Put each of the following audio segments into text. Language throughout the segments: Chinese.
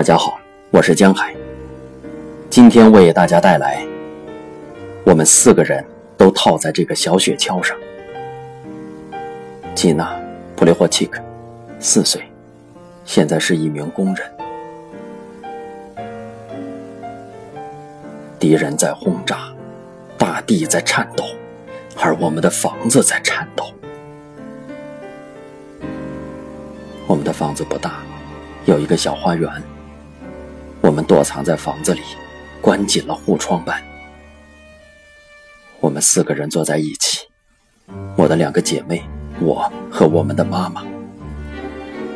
大家好，我是江海。今天为大家带来，我们四个人都套在这个小雪橇上。吉娜·普列霍奇克，四岁，现在是一名工人。敌人在轰炸，大地在颤抖，而我们的房子在颤抖。我们的房子不大，有一个小花园。我们躲藏在房子里，关紧了护窗板。我们四个人坐在一起，我的两个姐妹，我和我们的妈妈。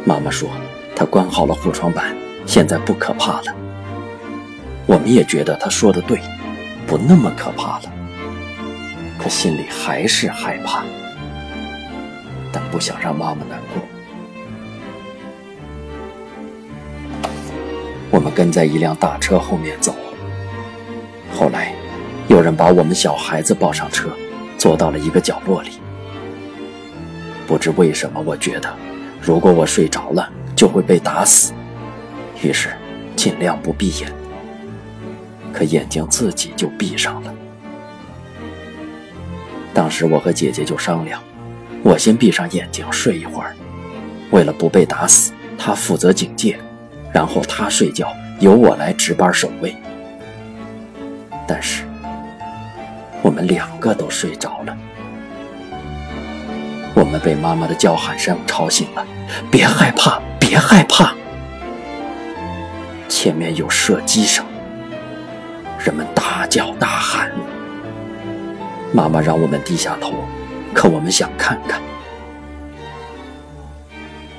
妈妈说，她关好了护窗板，现在不可怕了。我们也觉得她说的对，不那么可怕了。可心里还是害怕，但不想让妈妈难过。我们跟在一辆大车后面走。后来，有人把我们小孩子抱上车，坐到了一个角落里。不知为什么，我觉得如果我睡着了，就会被打死，于是尽量不闭眼。可眼睛自己就闭上了。当时我和姐姐就商量，我先闭上眼睛睡一会儿，为了不被打死，她负责警戒。然后他睡觉，由我来值班守卫。但是我们两个都睡着了。我们被妈妈的叫喊声吵醒了，别害怕，别害怕。前面有射击声，人们大叫大喊。妈妈让我们低下头，可我们想看看。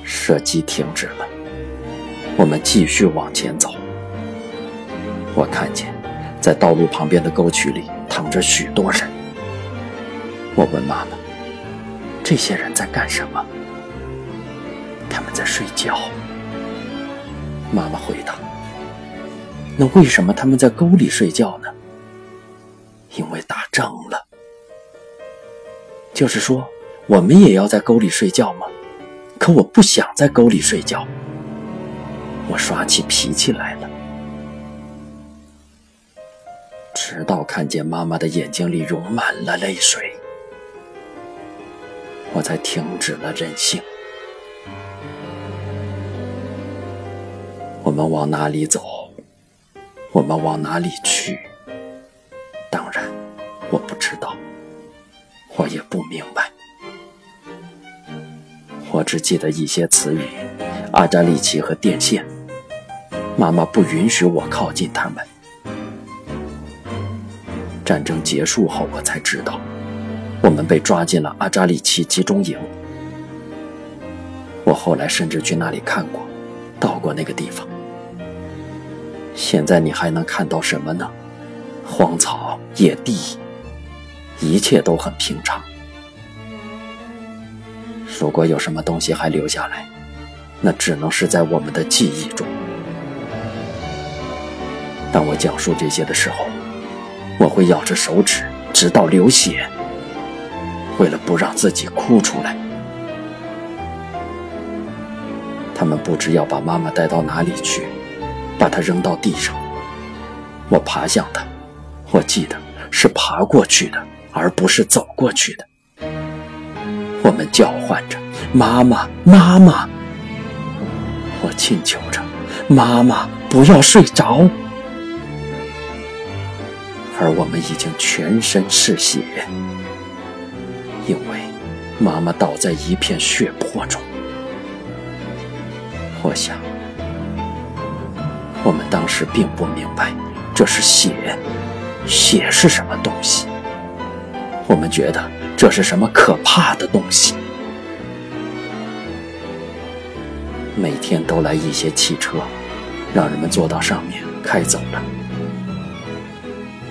射击停止了。我们继续往前走。我看见，在道路旁边的沟渠里躺着许多人。我问妈妈：“这些人在干什么？”他们在睡觉。妈妈回答：“那为什么他们在沟里睡觉呢？”因为打仗了。就是说，我们也要在沟里睡觉吗？可我不想在沟里睡觉。我耍起脾气来了，直到看见妈妈的眼睛里涌满了泪水，我才停止了任性。我们往哪里走？我们往哪里去？当然，我不知道，我也不明白。我只记得一些词语：阿扎利奇和电线。妈妈不允许我靠近他们。战争结束后，我才知道，我们被抓进了阿扎里奇集中营。我后来甚至去那里看过，到过那个地方。现在你还能看到什么呢？荒草、野地，一切都很平常。如果有什么东西还留下来，那只能是在我们的记忆中。当我讲述这些的时候，我会咬着手指，直到流血，为了不让自己哭出来。他们不知要把妈妈带到哪里去，把她扔到地上。我爬向她，我记得是爬过去的，而不是走过去的。我们叫唤着：“妈妈，妈妈！”我请求着：“妈妈，不要睡着。”而我们已经全身是血，因为妈妈倒在一片血泊中。我想，我们当时并不明白这是血，血是什么东西。我们觉得这是什么可怕的东西。每天都来一些汽车，让人们坐到上面开走了。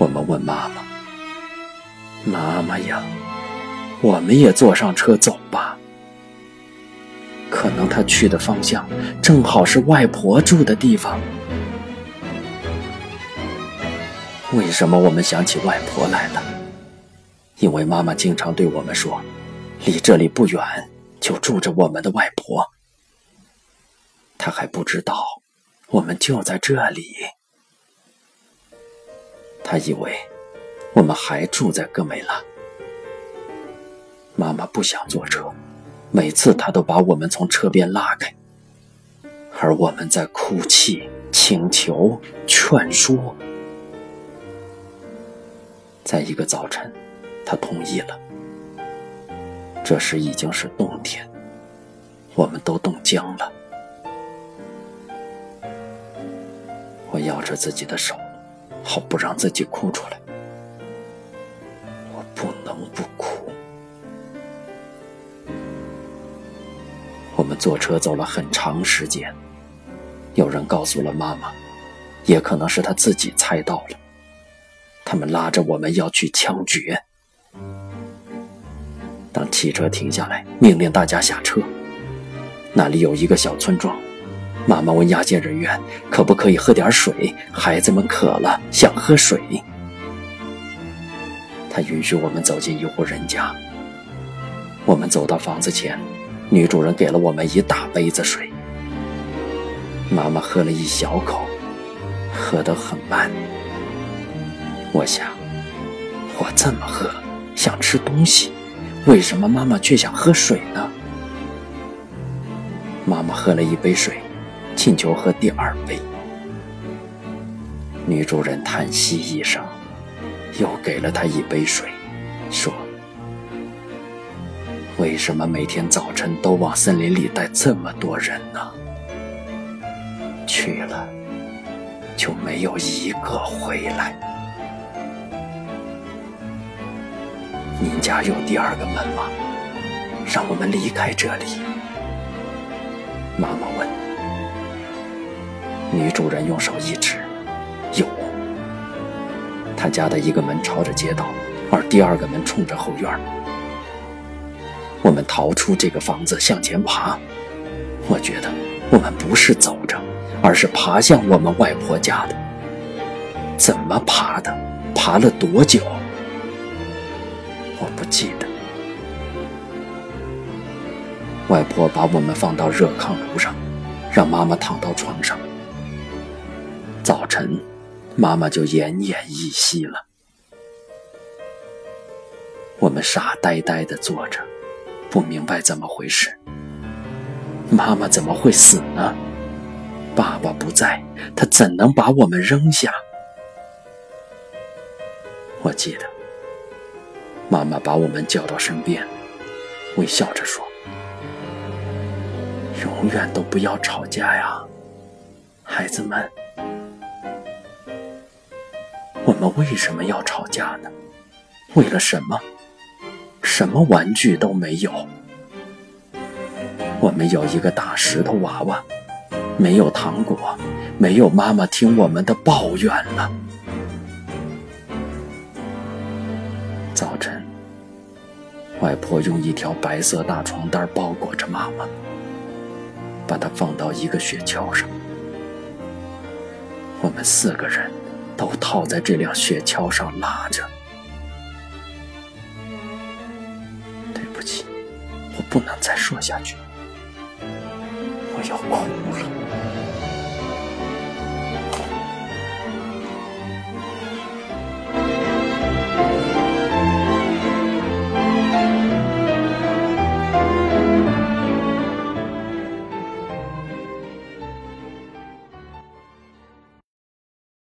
我们问妈妈：“妈妈呀，我们也坐上车走吧。可能他去的方向正好是外婆住的地方。为什么我们想起外婆来了？因为妈妈经常对我们说，离这里不远就住着我们的外婆。她还不知道，我们就在这里。他以为我们还住在戈美拉。妈妈不想坐车，每次她都把我们从车边拉开，而我们在哭泣、请求、劝说。在一个早晨，她同意了。这时已经是冬天，我们都冻僵了。我摇着自己的手，好不让自己哭出来。我不能不哭。我们坐车走了很长时间，有人告诉了妈妈，也可能是她自己猜到了。他们拉着我们要去枪决。当汽车停下来，命令大家下车。那里有一个小村庄。妈妈问押解人员：“可不可以喝点水？孩子们渴了，想喝水。”他允许我们走进一户人家。我们走到房子前，女主人给了我们一大杯子水。妈妈喝了一小口，喝得很慢。我想，我这么喝，想吃东西，为什么妈妈却想喝水呢？妈妈喝了一杯水。请求喝第二杯。女主人叹息一声，又给了他一杯水，说：“为什么每天早晨都往森林里带这么多人呢？去了，就没有一个回来。您家有第二个门吗？让我们离开这里。”妈妈问。女主人用手一指，有。他家的一个门朝着街道，而第二个门冲着后院。我们逃出这个房子，向前爬。我觉得我们不是走着，而是爬向我们外婆家的。怎么爬的？爬了多久？我不记得。外婆把我们放到热炕炉上，让妈妈躺到床上。早晨，妈妈就奄奄一息了。我们傻呆呆的坐着，不明白怎么回事。妈妈怎么会死呢？爸爸不在，他怎能把我们扔下？我记得，妈妈把我们叫到身边，微笑着说：“永远都不要吵架呀，孩子们。”我们为什么要吵架呢？为了什么？什么玩具都没有。我们有一个大石头娃娃，没有糖果，没有妈妈听我们的抱怨了。早晨，外婆用一条白色大床单包裹着妈妈，把她放到一个雪橇上。我们四个人。都套在这辆雪橇上拉着。对不起，我不能再说下去，我要哭了。